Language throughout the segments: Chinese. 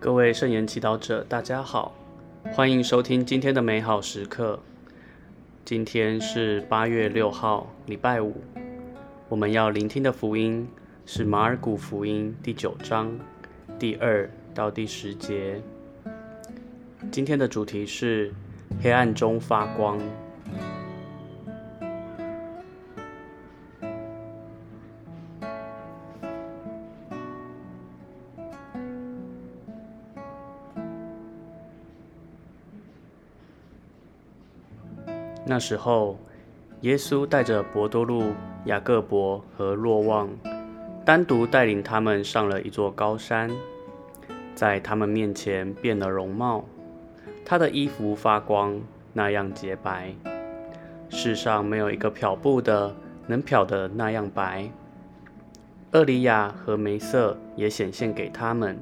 各位圣言祈祷者，大家好，欢迎收听今天的美好时刻。今天是八月六号，礼拜五。我们要聆听的福音是马尔谷福音第九章第二到第十节。今天的主题是黑暗中发光。那时候，耶稣带着伯多禄、雅各伯和若望，单独带领他们上了一座高山，在他们面前变了容貌。他的衣服发光，那样洁白，世上没有一个漂布的能漂得那样白。厄里亚和梅瑟也显现给他们，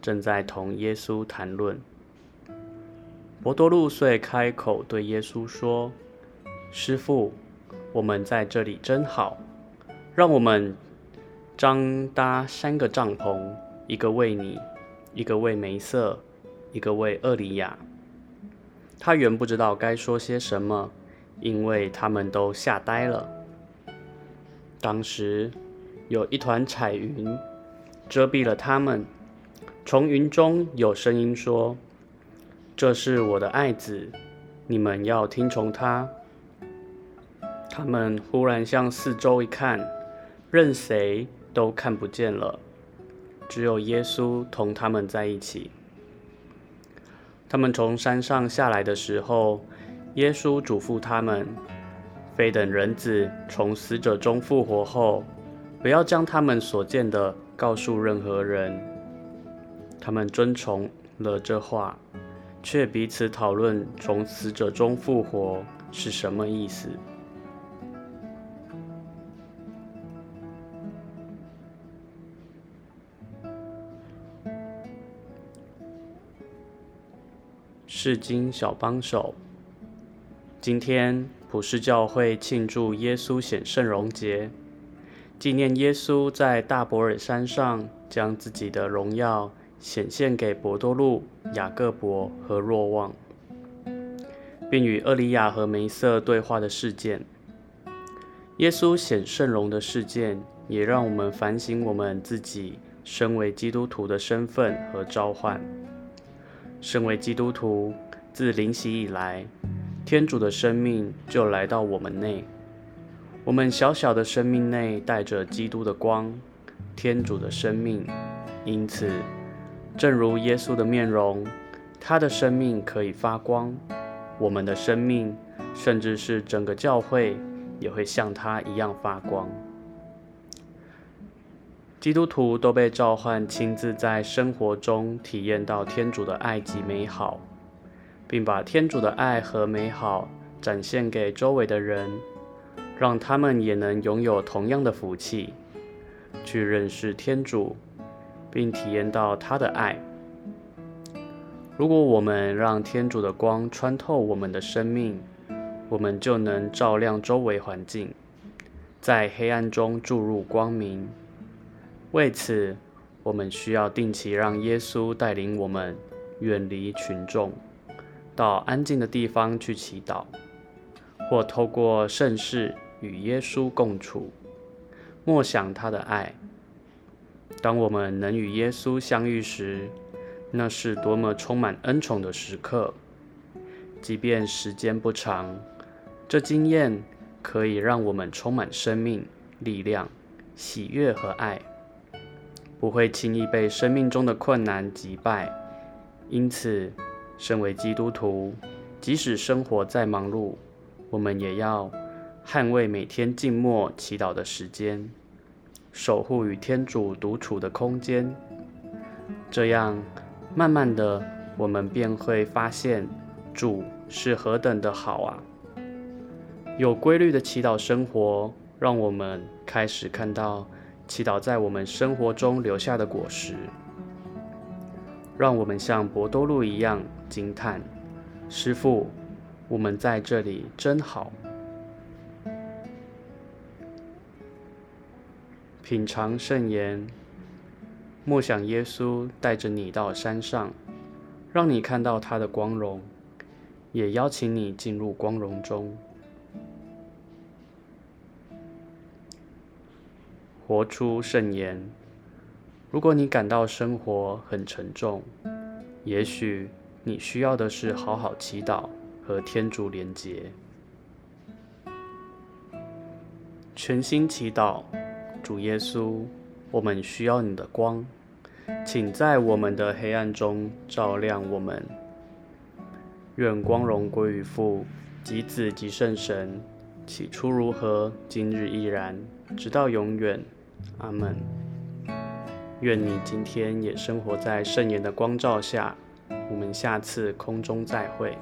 正在同耶稣谈论。伯多禄遂开口对耶稣说：“师傅，我们在这里真好，让我们张搭三个帐篷，一个为你，一个为梅瑟，一个为厄里亚。”他原不知道该说些什么，因为他们都吓呆了。当时有一团彩云遮蔽了他们，从云中有声音说。这是我的爱子，你们要听从他。他们忽然向四周一看，任谁都看不见了，只有耶稣同他们在一起。他们从山上下来的时候，耶稣嘱咐他们：非等人子从死者中复活后，不要将他们所见的告诉任何人。他们遵从了这话。却彼此讨论从死者中复活是什么意思。世经小帮手，今天普世教会庆祝耶稣显圣荣节，纪念耶稣在大伯尔山上将自己的荣耀。显现给伯多禄、雅各伯和若望，并与厄里亚和梅瑟对话的事件。耶稣显圣容的事件，也让我们反省我们自己身为基督徒的身份和召唤。身为基督徒，自灵洗以来，天主的生命就来到我们内。我们小小的生命内带着基督的光，天主的生命，因此。正如耶稣的面容，他的生命可以发光，我们的生命，甚至是整个教会，也会像他一样发光。基督徒都被召唤亲自在生活中体验到天主的爱及美好，并把天主的爱和美好展现给周围的人，让他们也能拥有同样的福气，去认识天主。并体验到他的爱。如果我们让天主的光穿透我们的生命，我们就能照亮周围环境，在黑暗中注入光明。为此，我们需要定期让耶稣带领我们远离群众，到安静的地方去祈祷，或透过盛世与耶稣共处，默想他的爱。当我们能与耶稣相遇时，那是多么充满恩宠的时刻！即便时间不长，这经验可以让我们充满生命力量、喜悦和爱，不会轻易被生命中的困难击败。因此，身为基督徒，即使生活再忙碌，我们也要捍卫每天静默祈祷的时间。守护与天主独处的空间，这样慢慢的，我们便会发现主是何等的好啊！有规律的祈祷生活，让我们开始看到祈祷在我们生活中留下的果实，让我们像博多禄一样惊叹：师傅，我们在这里真好。品尝圣言，默想耶稣带着你到山上，让你看到他的光荣，也邀请你进入光荣中，活出圣言。如果你感到生活很沉重，也许你需要的是好好祈祷和天主连结。全心祈祷，主耶稣，我们需要你的光，请在我们的黑暗中照亮我们。愿光荣归于父、及子、及圣神，起初如何，今日依然，直到永远。阿门。愿你今天也生活在圣言的光照下。我们下次空中再会。